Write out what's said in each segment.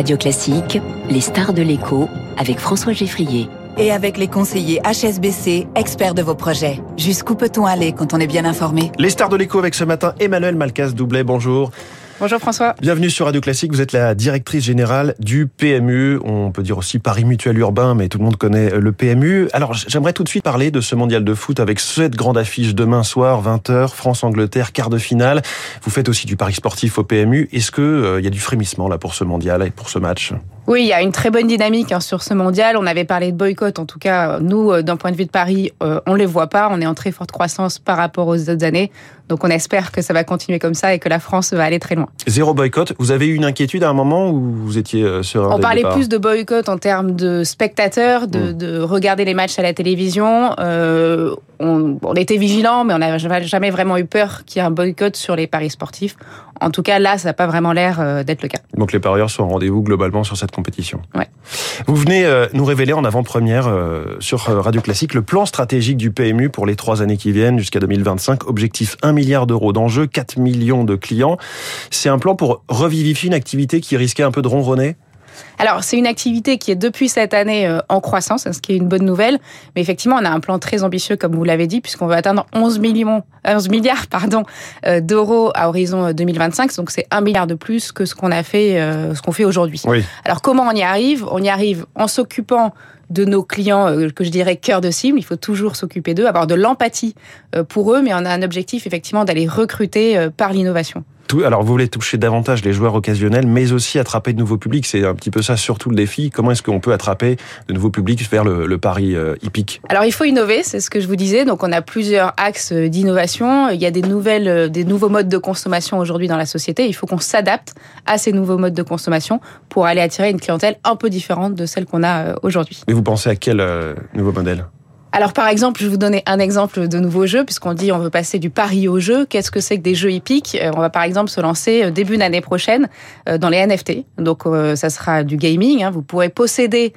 Radio Classique, les stars de l'écho avec François Geffrier. Et avec les conseillers HSBC, experts de vos projets. Jusqu'où peut-on aller quand on est bien informé? Les stars de l'écho avec ce matin Emmanuel Malcas Doublet, bonjour. Bonjour François. Bienvenue sur Radio Classique. Vous êtes la directrice générale du PMU. On peut dire aussi Paris Mutuel Urbain, mais tout le monde connaît le PMU. Alors, j'aimerais tout de suite parler de ce mondial de foot avec cette grande affiche demain soir, 20h, France-Angleterre, quart de finale. Vous faites aussi du Paris sportif au PMU. Est-ce qu'il euh, y a du frémissement là pour ce mondial et pour ce match? Oui, il y a une très bonne dynamique hein, sur ce mondial. On avait parlé de boycott, en tout cas, nous, euh, d'un point de vue de Paris, euh, on ne les voit pas. On est en très forte croissance par rapport aux autres années. Donc on espère que ça va continuer comme ça et que la France va aller très loin. Zéro boycott. Vous avez eu une inquiétude à un moment où vous étiez euh, sur On parlait plus de boycott en termes de spectateurs, de, hmm. de regarder les matchs à la télévision. Euh, on, on, était vigilants, mais on n'a jamais vraiment eu peur qu'il y ait un boycott sur les paris sportifs. En tout cas, là, ça n'a pas vraiment l'air euh, d'être le cas. Donc les parieurs sont au rendez-vous globalement sur cette compétition. Ouais. Vous venez euh, nous révéler en avant-première euh, sur Radio Classique le plan stratégique du PMU pour les trois années qui viennent jusqu'à 2025. Objectif 1 milliard d'euros d'enjeux, 4 millions de clients. C'est un plan pour revivifier une activité qui risquait un peu de ronronner? Alors, c'est une activité qui est depuis cette année euh, en croissance, ce qui est une bonne nouvelle. Mais effectivement, on a un plan très ambitieux, comme vous l'avez dit, puisqu'on veut atteindre 11, millions, 11 milliards pardon, euh, d'euros à horizon 2025. Euh, Donc, c'est un milliard de plus que ce qu'on a fait, ce qu'on fait aujourd'hui. Alors, comment on y arrive? On y arrive en s'occupant de nos clients que je dirais cœur de cible. Il faut toujours s'occuper d'eux, avoir de l'empathie pour eux, mais on a un objectif effectivement d'aller recruter par l'innovation alors vous voulez toucher davantage les joueurs occasionnels, mais aussi attraper de nouveaux publics. C'est un petit peu ça surtout le défi. Comment est-ce qu'on peut attraper de nouveaux publics vers le, le pari euh, hippique? Alors il faut innover, c'est ce que je vous disais. Donc on a plusieurs axes d'innovation. Il y a des nouvelles, euh, des nouveaux modes de consommation aujourd'hui dans la société. Il faut qu'on s'adapte à ces nouveaux modes de consommation pour aller attirer une clientèle un peu différente de celle qu'on a euh, aujourd'hui. Mais vous pensez à quel nouveau modèle? Alors par exemple, je vais vous donner un exemple de nouveau jeu, puisqu'on dit on veut passer du pari au jeu. Qu'est-ce que c'est que des jeux hippiques? Euh, On va par exemple se lancer euh, début d'année prochaine euh, dans les NFT. Donc ça sera du gaming. Hein. Vous pourrez posséder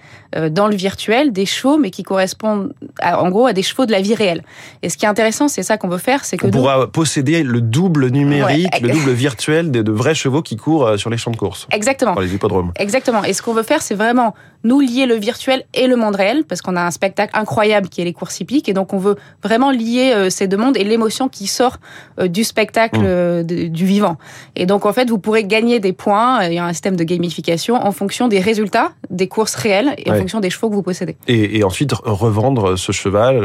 dans le virtuel des chevaux, mais qui correspondent en gros à des chevaux de la vie réelle. Et ce qui est intéressant, c'est ça qu'on veut faire, c'est que on pourra posséder le double numérique, le double virtuel de, de, vrais chevaux qui courent sur les champs de course. Exactement. Dans les hippodromes. Exactement. Et ce qu'on veut faire, c'est vraiment nous lier le virtuel et le monde réel, parce qu'on a un spectacle incroyable qui est les courses hippiques, et donc on veut vraiment lier euh, ces deux mondes et l'émotion qui sort euh, du spectacle mmh. euh, du vivant. Et donc en fait, vous pourrez gagner des points, il y a un système de gamification en fonction des résultats des courses réelles et en fonction des chevaux que vous possédez. Et, et ensuite revendre ce cheval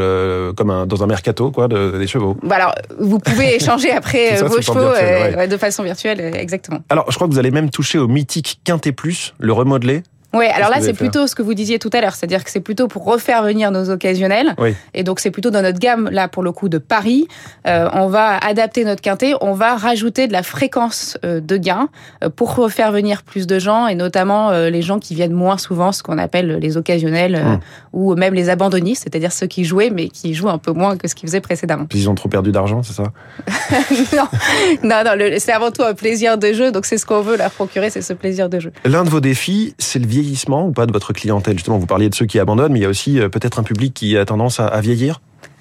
comme un, dans un mercato quoi, de, des chevaux. Bah alors, vous pouvez échanger après vos chevaux de façon virtuelle, exactement. Alors, je crois que vous allez même toucher au mythique Quintet Plus, le remodeler. Oui, alors là, c'est plutôt ce que vous disiez tout à l'heure, c'est-à-dire que c'est plutôt pour refaire venir nos occasionnels. Et donc, c'est plutôt dans notre gamme, là, pour le coup, de Paris. Euh, on va adapter notre quintet, on va rajouter de la fréquence euh, de gains euh, pour refaire venir plus de gens, et notamment les gens qui viennent moins souvent, ce qu'on appelle les occasionnels, hum. ou même les abandonnistes, c'est-à-dire ceux qui jouaient, mais qui jouent un peu moins que ce qu'ils faisaient précédemment. Puis ils ont trop perdu d'argent, c'est ça? Non, non, non c'est avant tout un plaisir de jeu, donc c'est ce qu'on veut leur procurer, c'est ce plaisir de jeu. L'un de vos défis, c'est le vieillissement ou pas de votre clientèle? Justement, vous parliez de ceux qui abandonnent, mais il y a aussi euh, peut-être un public qui a tendance à, vieillir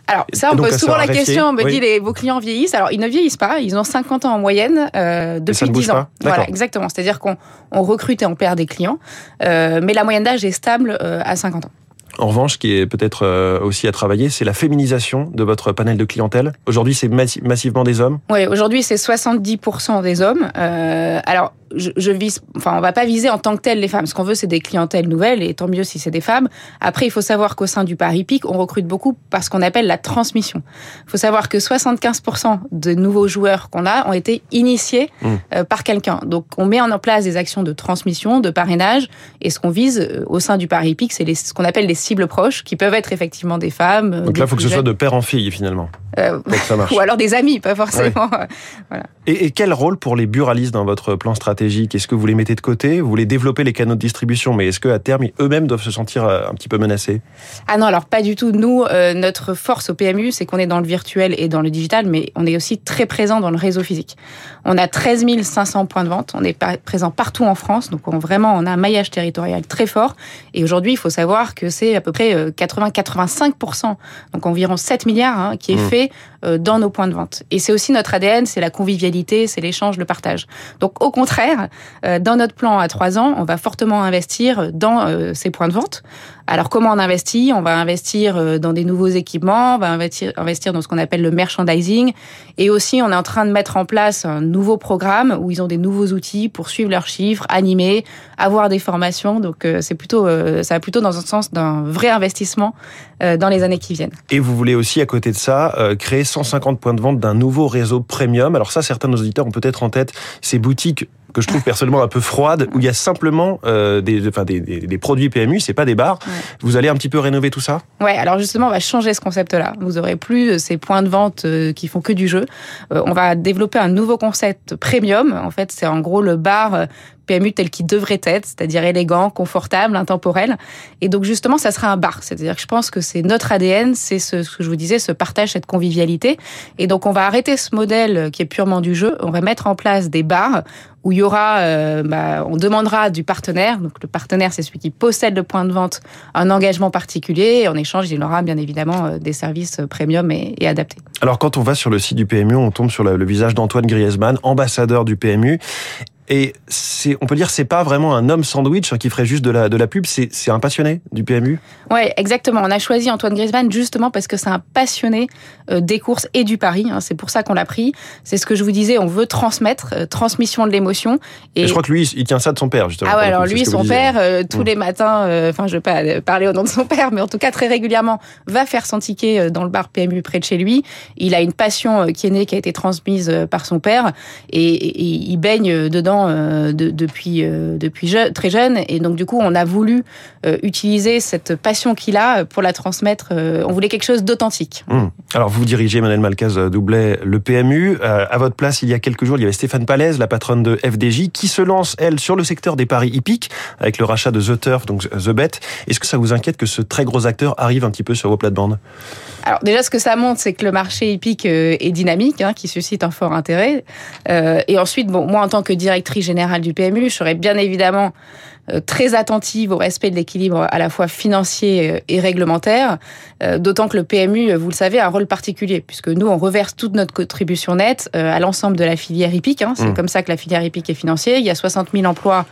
alors ça, on pose souvent la question, on me dit les, vos clients vieillissent. Alors ils ne vieillissent pas, ils ont 50 ans en moyenne euh, depuis 10 ans. Voilà, exactement. C'est-à-dire qu'on on recrute et on perd des clients, euh, mais la moyenne d'âge est stable euh, à 50 ans. En revanche, ce qui est peut-être aussi à travailler, c'est la féminisation de votre panel de clientèle. Aujourd'hui, c'est massivement des hommes? Oui, aujourd'hui, c'est 70% des hommes. Euh, alors, je, je, vise, enfin, on va pas viser en tant que tel les femmes. Ce qu'on veut, c'est des clientèles nouvelles, et tant mieux si c'est des femmes. Après, il faut savoir qu'au sein du Paris Pic, on recrute beaucoup parce qu'on appelle la transmission. Il faut savoir que 75% de nouveaux joueurs qu'on a ont été initiés mmh. euh, par quelqu'un. Donc, on met en place des actions de transmission, de parrainage, et ce qu'on vise euh, au sein du Paris Pic, c'est ce qu'on appelle les cibles proches, qui peuvent être effectivement des femmes. Euh, Donc là, il faut que ce soit de père en fille, finalement. Euh, ou alors des amis, pas forcément. voilà. et, et, quel rôle pour les buralistes dans votre plan stratégique Est-ce que vous les mettez de côté? Vous voulez développer les canaux de distribution, mais est-ce qu'à terme, eux-mêmes doivent se sentir euh, un petit peu menacés? Ah non, alors pas du tout. Nous, euh, notre force au PMU, c'est qu'on est dans le virtuel et dans le digital, mais on est aussi très présent dans le réseau physique. On a 13 500 points de vente, on est présent partout en France, donc on, vraiment, on a un maillage territorial très fort. Et aujourd'hui, il faut savoir que c'est à peu près 80-85%, donc environ 7 milliards, hein, qui est mmh. fait euh, dans nos points de vente. Et c'est aussi notre ADN, c'est la convivialité, c'est l'échange, le partage. Donc au contraire, contraire, dans notre plan à trois ans, on va fortement investir dans ces points de vente. Alors comment on investit? On va investir dans des nouveaux équipements, on va investir dans ce qu'on appelle le merchandising, et aussi on est en train de mettre en place un nouveau programme où ils ont des nouveaux outils pour suivre leurs chiffres, animer, avoir des formations. Donc c'est plutôt, ça va plutôt dans un sens d'un vrai investissement dans les années qui viennent. Et vous voulez aussi à côté de ça créer 150 points de vente d'un nouveau réseau premium. Alors ça, certains de nos auditeurs ont peut-être en tête ces boutiques que je trouve personnellement un peu froides, où il y a simplement euh, des, enfin, des, des, produits PMU, c'est pas des bars. Vous allez un petit peu rénover tout ça? Ouais, alors justement, on va changer ce concept-là. Vous aurez plus ces points de vente euh, qui font que du jeu. Euh, on va développer un nouveau concept premium. En fait, c'est en gros le bar PMU tel qu'il devrait être, c'est-à-dire élégant, confortable, intemporel. Et donc justement, ça sera un bar. C'est-à-dire que je pense que c'est notre ADN, c'est ce, que je vous disais, ce partage, cette convivialité. Et donc on va arrêter ce modèle qui est purement du jeu. On va mettre en place des bars où il y aura, euh, bah, on demandera du partenaire. Donc le partenaire, c'est celui qui possède le point de vente, un engagement particulier. Et en échange, il aura bien évidemment euh, des services premium et, adaptés. Alors quand on va sur le site du PMU, on tombe sur le, le visage d'Antoine Griezmann, ambassadeur du PMU. Et c'est, on peut dire, c'est pas vraiment un homme sandwich qui ferait juste de la, de la pub, c'est, c'est un passionné du PMU. Ouais, exactement. On a choisi Antoine Griezmann justement parce que c'est un passionné euh, des courses et du pari. Hein. C'est pour ça qu'on l'a pris. C'est ce que je vous disais, on veut transmettre, euh, transmission de l'émotion. Et... je crois que lui, il tient ça de son père, justement. Ah ouais, alors lui, son père, euh, tous mmh. les matins, enfin, je vais pas parler au nom de son père, mais en tout cas, très régulièrement, va faire son ticket dans le bar PMU près de chez lui. Il a une passion qui est née, qui a été transmise par son père, et, et il baigne dedans euh, depuis, euh, depuis très jeune. Et donc, du coup, on a voulu euh, utiliser cette passion qu'il a pour la transmettre. on voulait quelque chose d'authentique. Hum. Alors, vous dirigez, Manuel Malcaz Doublet, le PMU. à votre place, il y a quelques jours, il y avait Stéphane Palaise, la patronne de FDJ, qui se lance, elle, sur le secteur des paris hippiques, avec le rachat de The Turf, donc The Bet. Est-ce que ça vous inquiète que ce très gros acteur arrive un petit peu sur vos plates-bandes? Alors déjà, ce que ça montre, c'est que le marché hippique est dynamique, hein, qui suscite un fort intérêt. et ensuite, bon, moi, en tant que directrice générale du PMU. Je serais bien évidemment euh, très attentive au respect de l'équilibre à la fois financier euh, et réglementaire, euh, d'autant que le PMU, vous le savez, a un rôle particulier, puisque nous, on reverse toute notre contribution nette à l'ensemble de la filière hippique. Hein. C'est mmh. comme ça que la filière hippique est financée. Il y a 60 000 emplois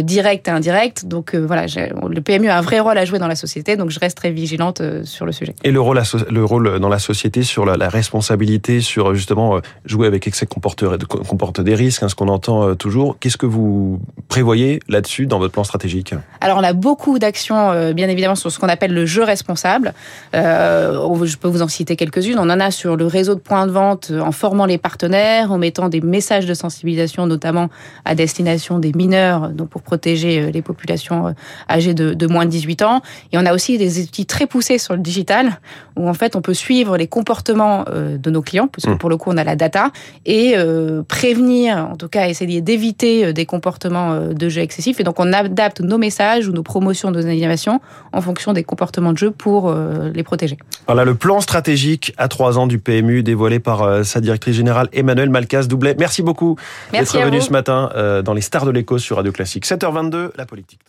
directs et indirects. Donc voilà, le PMU a un vrai rôle à jouer dans la société, donc je reste très vigilante sur le sujet. Et le rôle, le rôle dans la société sur la, responsabilité, sur justement jouer avec excès comporte, comporte des risques, hein, ce qu'on entend toujours. Qu'est-ce que vous prévoyez là-dessus dans votre plan stratégique Alors, on a beaucoup d'actions, euh, bien évidemment, sur ce qu'on appelle le jeu responsable. Euh, je peux vous en citer quelques-unes. On en a sur le réseau de points de vente euh, en formant les partenaires, en mettant des messages de sensibilisation, notamment à destination des mineurs, donc pour protéger les populations âgées de, moins de 18 ans. Et on a aussi des outils très poussés sur le digital, où en fait, on peut suivre les comportements de nos clients, puisque mmh. pour le coup, on a la data, et prévenir, en tout cas, essayer d'éviter des comportements de jeu excessifs. Et donc, on adapte nos messages ou nos promotions, nos animations en fonction des comportements de jeu pour euh, les protéger. Voilà le plan stratégique à trois ans du PMU dévoilé par euh, sa directrice générale Emmanuel Malcas Doublet. Merci beaucoup d'être venu ce matin euh, dans les stars de l'écho sur Radio Classique. 7h22, la politique.